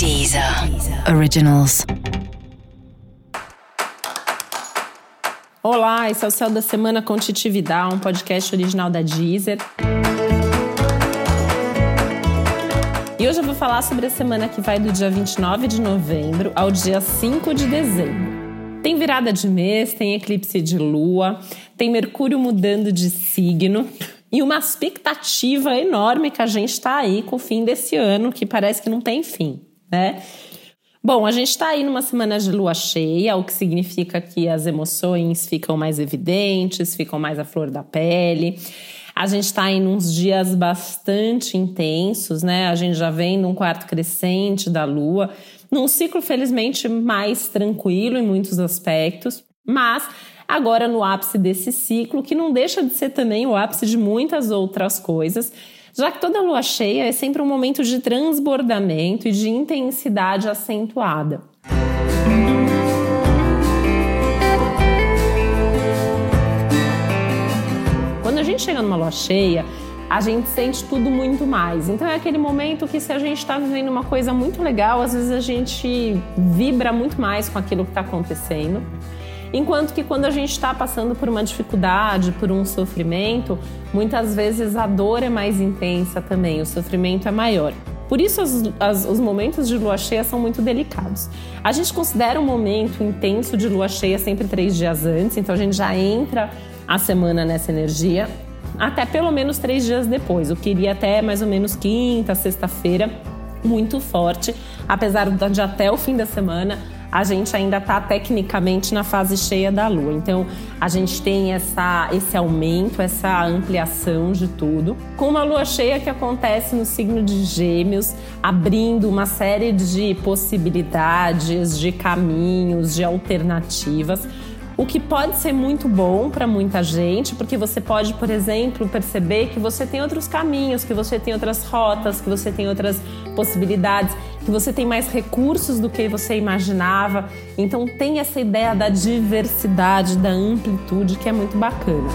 Deezer Originals. Olá, esse é o Céu da Semana com um podcast original da Deezer. E hoje eu vou falar sobre a semana que vai do dia 29 de novembro ao dia 5 de dezembro. Tem virada de mês, tem eclipse de lua, tem Mercúrio mudando de signo e uma expectativa enorme que a gente está aí com o fim desse ano, que parece que não tem fim, né? Bom, a gente está aí numa semana de lua cheia, o que significa que as emoções ficam mais evidentes, ficam mais à flor da pele. A gente está em uns dias bastante intensos, né? A gente já vem num quarto crescente da lua, num ciclo, felizmente, mais tranquilo em muitos aspectos, mas agora no ápice desse ciclo, que não deixa de ser também o ápice de muitas outras coisas, já que toda lua cheia é sempre um momento de transbordamento e de intensidade acentuada. Quando a gente chega numa lua cheia, a gente sente tudo muito mais. Então é aquele momento que se a gente está vivendo uma coisa muito legal, às vezes a gente vibra muito mais com aquilo que está acontecendo. Enquanto que quando a gente está passando por uma dificuldade, por um sofrimento, muitas vezes a dor é mais intensa também, o sofrimento é maior. Por isso, as, as, os momentos de lua cheia são muito delicados. A gente considera um momento intenso de lua cheia sempre três dias antes, então a gente já entra a semana nessa energia, até pelo menos três dias depois, o que iria até mais ou menos quinta, sexta-feira, muito forte, apesar de até o fim da semana a gente ainda está tecnicamente na fase cheia da Lua. Então, a gente tem essa, esse aumento, essa ampliação de tudo, com uma Lua cheia que acontece no signo de Gêmeos, abrindo uma série de possibilidades, de caminhos, de alternativas. O que pode ser muito bom para muita gente, porque você pode, por exemplo, perceber que você tem outros caminhos, que você tem outras rotas, que você tem outras possibilidades, que você tem mais recursos do que você imaginava. Então tem essa ideia da diversidade, da amplitude que é muito bacana.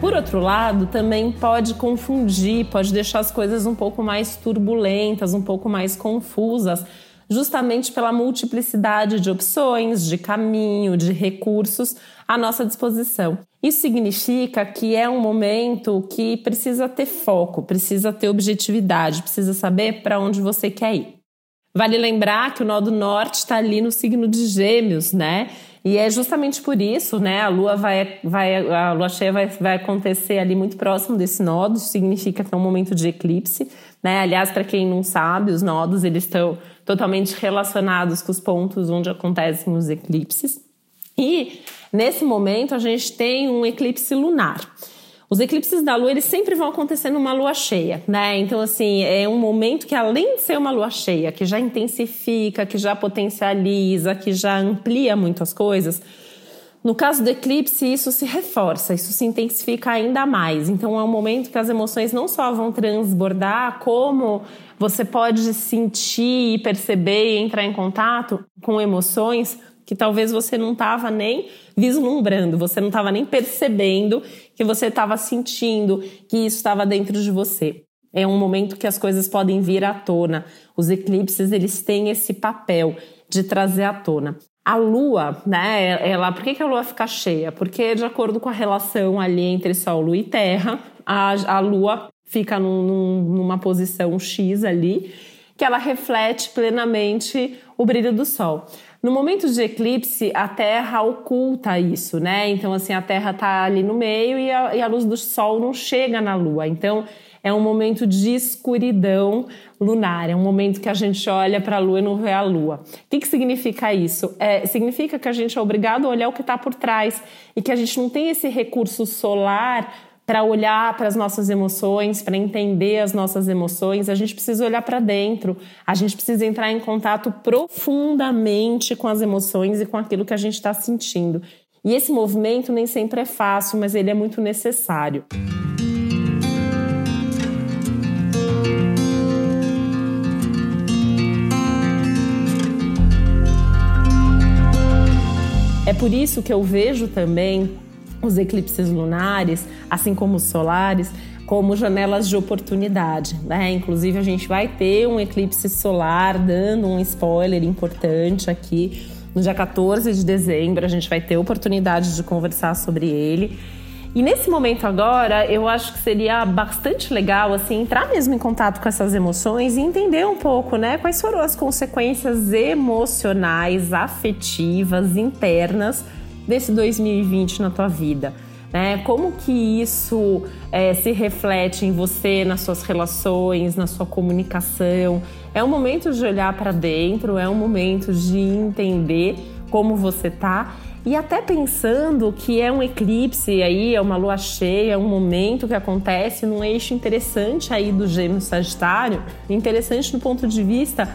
Por outro lado, também pode confundir, pode deixar as coisas um pouco mais turbulentas, um pouco mais confusas, justamente pela multiplicidade de opções, de caminho, de recursos à nossa disposição. Isso significa que é um momento que precisa ter foco, precisa ter objetividade, precisa saber para onde você quer ir. Vale lembrar que o nó do norte está ali no signo de Gêmeos, né? E é justamente por isso, né? A lua vai, vai a lua cheia vai, vai acontecer ali muito próximo desse nodo, isso significa que é um momento de eclipse, né? Aliás, para quem não sabe, os nodos eles estão totalmente relacionados com os pontos onde acontecem os eclipses. E nesse momento a gente tem um eclipse lunar. Os eclipses da lua, eles sempre vão acontecer numa lua cheia, né? Então, assim, é um momento que, além de ser uma lua cheia, que já intensifica, que já potencializa, que já amplia muito as coisas, no caso do eclipse, isso se reforça, isso se intensifica ainda mais. Então, é um momento que as emoções não só vão transbordar, como você pode sentir e perceber e entrar em contato com emoções que talvez você não estava nem vislumbrando, você não estava nem percebendo que você estava sentindo que isso estava dentro de você. É um momento que as coisas podem vir à tona. Os eclipses, eles têm esse papel de trazer à tona. A lua, né, ela, por que, que a lua fica cheia? Porque de acordo com a relação ali entre Sol, Lua e Terra, a, a lua fica num, num, numa posição X ali, que ela reflete plenamente o brilho do Sol. No momento de eclipse, a Terra oculta isso, né? Então, assim, a Terra está ali no meio e a, e a luz do Sol não chega na Lua. Então, é um momento de escuridão lunar, é um momento que a gente olha para a Lua e não vê a Lua. O que, que significa isso? É, significa que a gente é obrigado a olhar o que está por trás e que a gente não tem esse recurso solar para olhar para as nossas emoções, para entender as nossas emoções, a gente precisa olhar para dentro, a gente precisa entrar em contato profundamente com as emoções e com aquilo que a gente está sentindo. E esse movimento nem sempre é fácil, mas ele é muito necessário. É por isso que eu vejo também os eclipses lunares, assim como os solares, como janelas de oportunidade, né? Inclusive a gente vai ter um eclipse solar, dando um spoiler importante aqui no dia 14 de dezembro, a gente vai ter oportunidade de conversar sobre ele. E nesse momento agora, eu acho que seria bastante legal assim entrar mesmo em contato com essas emoções e entender um pouco, né, quais foram as consequências emocionais, afetivas, internas desse 2020 na tua vida. Né? Como que isso é, se reflete em você, nas suas relações, na sua comunicação? É um momento de olhar para dentro, é um momento de entender como você tá e até pensando que é um eclipse aí, é uma lua cheia, é um momento que acontece num eixo interessante aí do Gêmeo Sagitário, interessante do ponto de vista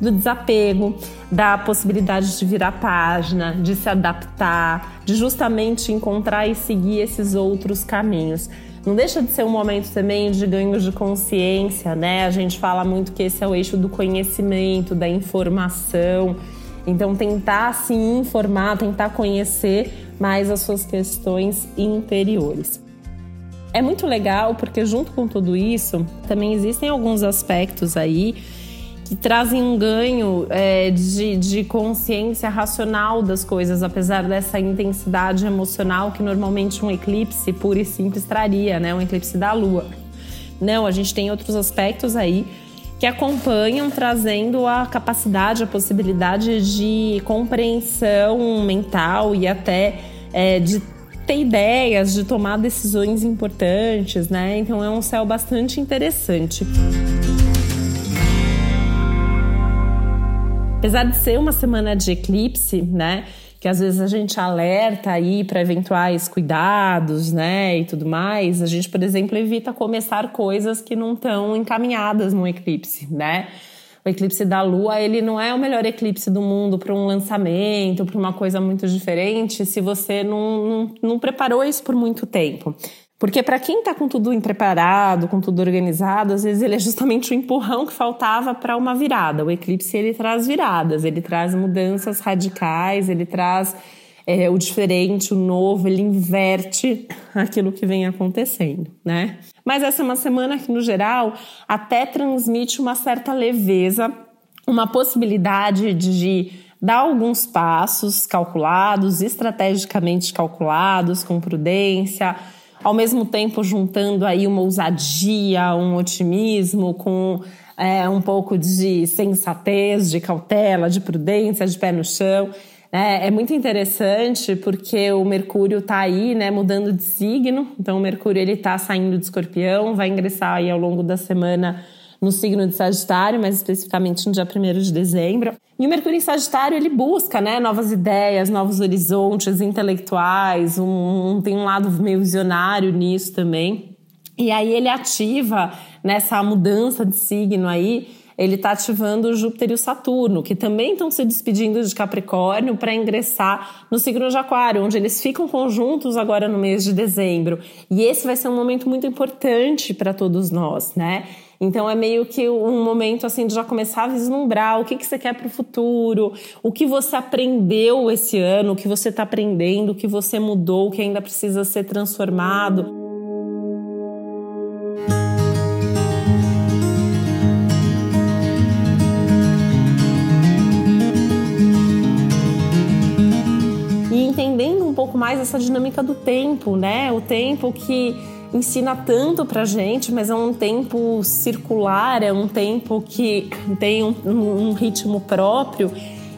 do desapego, da possibilidade de virar página, de se adaptar, de justamente encontrar e seguir esses outros caminhos. Não deixa de ser um momento também de ganho de consciência, né? A gente fala muito que esse é o eixo do conhecimento, da informação. Então, tentar se informar, tentar conhecer mais as suas questões interiores. É muito legal porque, junto com tudo isso, também existem alguns aspectos aí que trazem um ganho é, de, de consciência racional das coisas, apesar dessa intensidade emocional que normalmente um eclipse puro e simples traria, né? Um eclipse da Lua. Não, a gente tem outros aspectos aí que acompanham, trazendo a capacidade, a possibilidade de compreensão mental e até é, de ter ideias, de tomar decisões importantes, né? Então é um céu bastante interessante. Apesar de ser uma semana de eclipse, né? Que às vezes a gente alerta aí para eventuais cuidados, né? E tudo mais, a gente, por exemplo, evita começar coisas que não estão encaminhadas no eclipse, né? O eclipse da Lua, ele não é o melhor eclipse do mundo para um lançamento, para uma coisa muito diferente, se você não, não, não preparou isso por muito tempo. Porque para quem está com tudo preparado, com tudo organizado, às vezes ele é justamente o empurrão que faltava para uma virada. O eclipse ele traz viradas, ele traz mudanças radicais, ele traz é, o diferente, o novo, ele inverte aquilo que vem acontecendo, né? Mas essa é uma semana que, no geral, até transmite uma certa leveza, uma possibilidade de dar alguns passos calculados, estrategicamente calculados, com prudência ao mesmo tempo juntando aí uma ousadia, um otimismo com é, um pouco de sensatez, de cautela, de prudência, de pé no chão. É, é muito interessante porque o Mercúrio está aí, né, mudando de signo. Então o Mercúrio ele está saindo de Escorpião, vai ingressar aí ao longo da semana no signo de Sagitário, mais especificamente no dia 1 de dezembro. E o Mercúrio em Sagitário, ele busca né, novas ideias, novos horizontes intelectuais, um, um, tem um lado meio visionário nisso também. E aí ele ativa nessa mudança de signo aí, ele está ativando Júpiter e o Saturno, que também estão se despedindo de Capricórnio para ingressar no signo de Aquário, onde eles ficam conjuntos agora no mês de dezembro. E esse vai ser um momento muito importante para todos nós, né? Então é meio que um momento assim de já começar a vislumbrar o que, que você quer para o futuro, o que você aprendeu esse ano, o que você está aprendendo, o que você mudou, o que ainda precisa ser transformado. Mais essa dinâmica do tempo, né? O tempo que ensina tanto pra gente, mas é um tempo circular, é um tempo que tem um, um ritmo próprio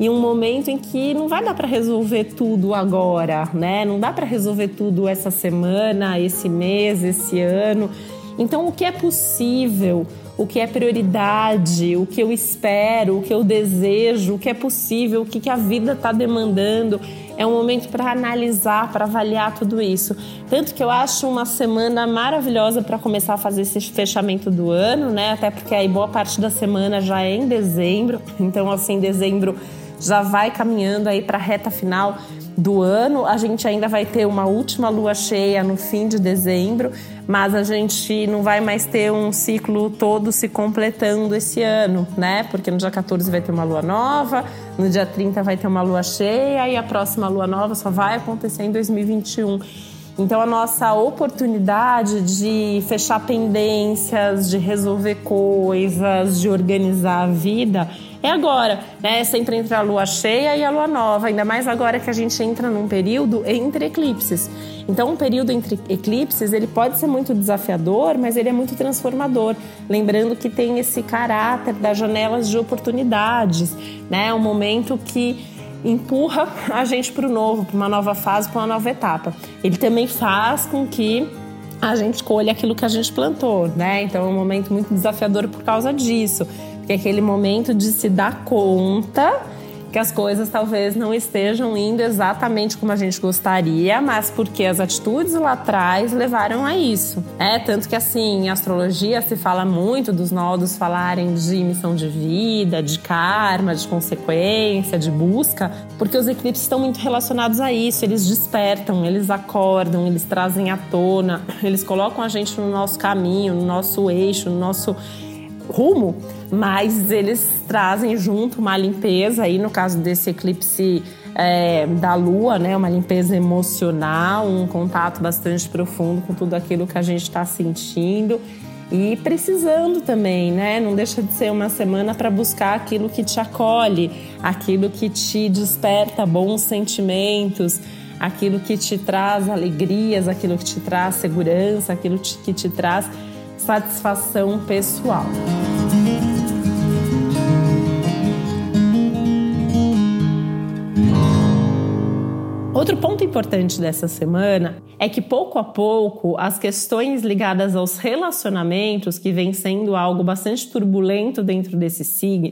e um momento em que não vai dar para resolver tudo agora, né? Não dá para resolver tudo essa semana, esse mês, esse ano. Então, o que é possível, o que é prioridade, o que eu espero, o que eu desejo, o que é possível, o que, que a vida está demandando, é um momento para analisar, para avaliar tudo isso. Tanto que eu acho uma semana maravilhosa para começar a fazer esse fechamento do ano, né? Até porque aí boa parte da semana já é em dezembro. Então, assim, dezembro já vai caminhando aí para a reta final do ano. A gente ainda vai ter uma última lua cheia no fim de dezembro, mas a gente não vai mais ter um ciclo todo se completando esse ano, né? Porque no dia 14 vai ter uma lua nova, no dia 30 vai ter uma lua cheia e a próxima lua nova só vai acontecer em 2021. Então, a nossa oportunidade de fechar pendências, de resolver coisas, de organizar a vida é agora, né? Sempre entre a lua cheia e a lua nova, ainda mais agora que a gente entra num período entre eclipses. Então, um período entre eclipses, ele pode ser muito desafiador, mas ele é muito transformador. Lembrando que tem esse caráter das janelas de oportunidades, né? Um momento que empurra a gente para o novo, para uma nova fase, para uma nova etapa. Ele também faz com que a gente colha aquilo que a gente plantou, né? Então é um momento muito desafiador por causa disso, porque é aquele momento de se dar conta que as coisas talvez não estejam indo exatamente como a gente gostaria, mas porque as atitudes lá atrás levaram a isso. É tanto que assim, em astrologia se fala muito dos nodos falarem de missão de vida, de karma, de consequência, de busca, porque os eclipses estão muito relacionados a isso, eles despertam, eles acordam, eles trazem à tona, eles colocam a gente no nosso caminho, no nosso eixo, no nosso rumo mas eles trazem junto uma limpeza aí no caso desse eclipse é, da Lua, né, uma limpeza emocional, um contato bastante profundo com tudo aquilo que a gente está sentindo e precisando também, né? Não deixa de ser uma semana para buscar aquilo que te acolhe, aquilo que te desperta bons sentimentos, aquilo que te traz alegrias, aquilo que te traz segurança, aquilo que te traz satisfação pessoal. Outro ponto importante dessa semana é que pouco a pouco as questões ligadas aos relacionamentos, que vem sendo algo bastante turbulento dentro desse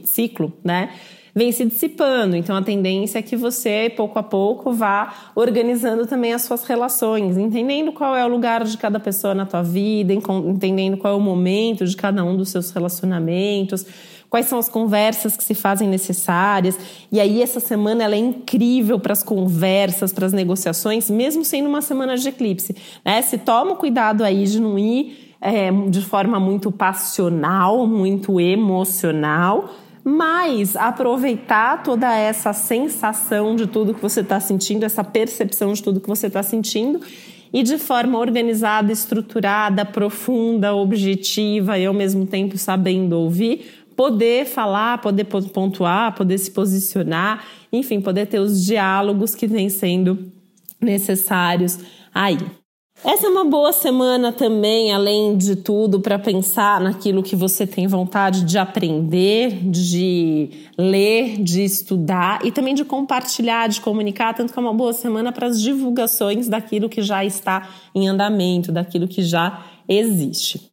ciclo, né? Vem se dissipando. Então a tendência é que você, pouco a pouco, vá organizando também as suas relações, entendendo qual é o lugar de cada pessoa na tua vida, entendendo qual é o momento de cada um dos seus relacionamentos quais são as conversas que se fazem necessárias. E aí essa semana ela é incrível para as conversas, para as negociações, mesmo sendo uma semana de eclipse. Né? Se toma cuidado aí de não ir é, de forma muito passional, muito emocional, mas aproveitar toda essa sensação de tudo que você está sentindo, essa percepção de tudo que você está sentindo e de forma organizada, estruturada, profunda, objetiva e ao mesmo tempo sabendo ouvir, poder falar, poder pontuar, poder se posicionar, enfim, poder ter os diálogos que vêm sendo necessários aí. Essa é uma boa semana também, além de tudo, para pensar naquilo que você tem vontade de aprender, de ler, de estudar e também de compartilhar, de comunicar. Tanto que é uma boa semana para as divulgações daquilo que já está em andamento, daquilo que já existe.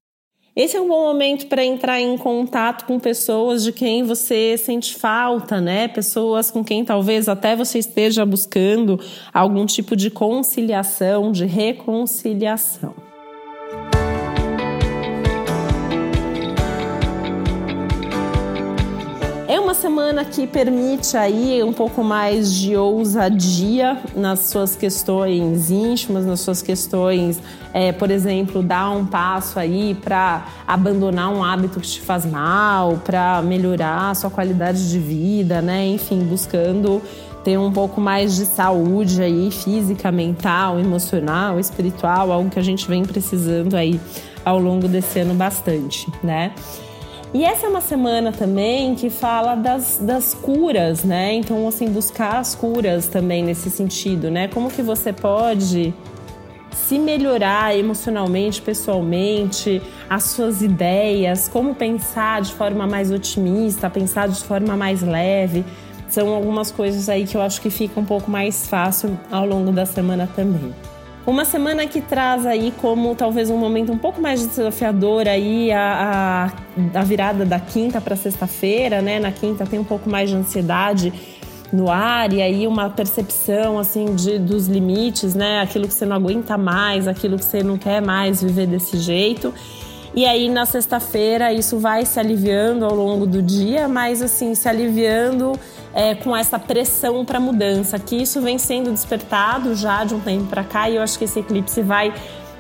Esse é um bom momento para entrar em contato com pessoas de quem você sente falta, né? Pessoas com quem talvez até você esteja buscando algum tipo de conciliação, de reconciliação. Semana que permite aí um pouco mais de ousadia nas suas questões íntimas, nas suas questões, é, por exemplo, dar um passo aí para abandonar um hábito que te faz mal, para melhorar a sua qualidade de vida, né? Enfim, buscando ter um pouco mais de saúde aí, física, mental, emocional, espiritual, algo que a gente vem precisando aí ao longo desse ano bastante, né? E essa é uma semana também que fala das, das curas, né? Então, assim, buscar as curas também nesse sentido, né? Como que você pode se melhorar emocionalmente, pessoalmente, as suas ideias, como pensar de forma mais otimista, pensar de forma mais leve. São algumas coisas aí que eu acho que fica um pouco mais fácil ao longo da semana também. Uma semana que traz aí como talvez um momento um pouco mais desafiador aí a, a, a virada da quinta para sexta-feira, né? Na quinta tem um pouco mais de ansiedade no ar e aí uma percepção assim de, dos limites, né? Aquilo que você não aguenta mais, aquilo que você não quer mais viver desse jeito. E aí na sexta-feira isso vai se aliviando ao longo do dia, mas assim, se aliviando é, com essa pressão para mudança, que isso vem sendo despertado já de um tempo para cá e eu acho que esse eclipse vai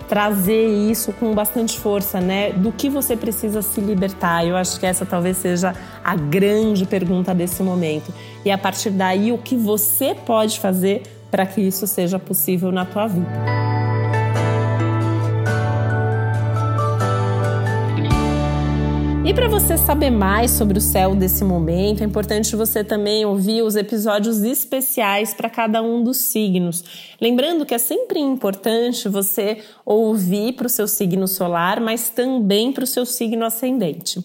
trazer isso com bastante força, né? Do que você precisa se libertar? Eu acho que essa talvez seja a grande pergunta desse momento. E a partir daí, o que você pode fazer para que isso seja possível na tua vida? E para você saber mais sobre o céu desse momento, é importante você também ouvir os episódios especiais para cada um dos signos. Lembrando que é sempre importante você ouvir para o seu signo solar, mas também para o seu signo ascendente.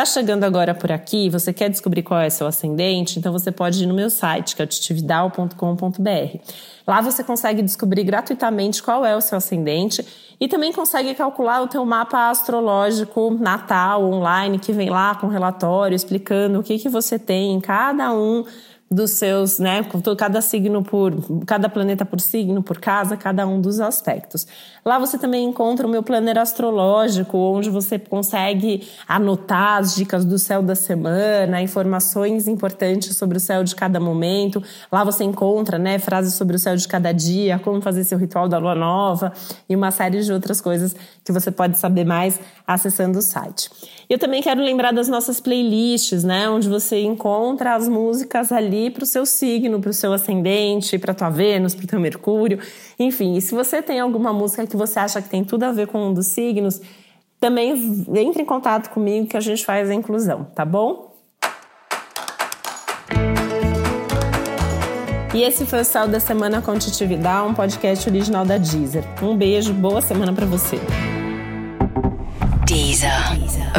Tá chegando agora por aqui, você quer descobrir qual é seu ascendente? Então você pode ir no meu site, que é titividal.com.br. Lá você consegue descobrir gratuitamente qual é o seu ascendente e também consegue calcular o teu mapa astrológico natal online, que vem lá com relatório explicando o que, que você tem em cada um dos seus, né, cada signo por, cada planeta por signo, por casa, cada um dos aspectos. Lá você também encontra o meu planner astrológico, onde você consegue anotar as dicas do céu da semana, informações importantes sobre o céu de cada momento. Lá você encontra, né, frases sobre o céu de cada dia, como fazer seu ritual da lua nova e uma série de outras coisas que você pode saber mais acessando o site. Eu também quero lembrar das nossas playlists, né, onde você encontra as músicas ali para o seu signo, para o seu ascendente, para tua Vênus, para o teu Mercúrio, enfim. E se você tem alguma música que você acha que tem tudo a ver com um dos signos, também entre em contato comigo que a gente faz a inclusão, tá bom? E esse foi o Céu da Semana com Titividade, um podcast original da Deezer. Um beijo, boa semana para você. Deezer.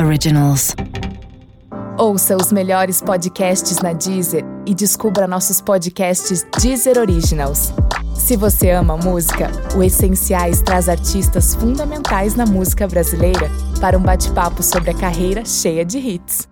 Originals. Ouça os melhores podcasts na Deezer e descubra nossos podcasts Deezer Originals. Se você ama música, o Essenciais traz artistas fundamentais na música brasileira para um bate-papo sobre a carreira cheia de hits.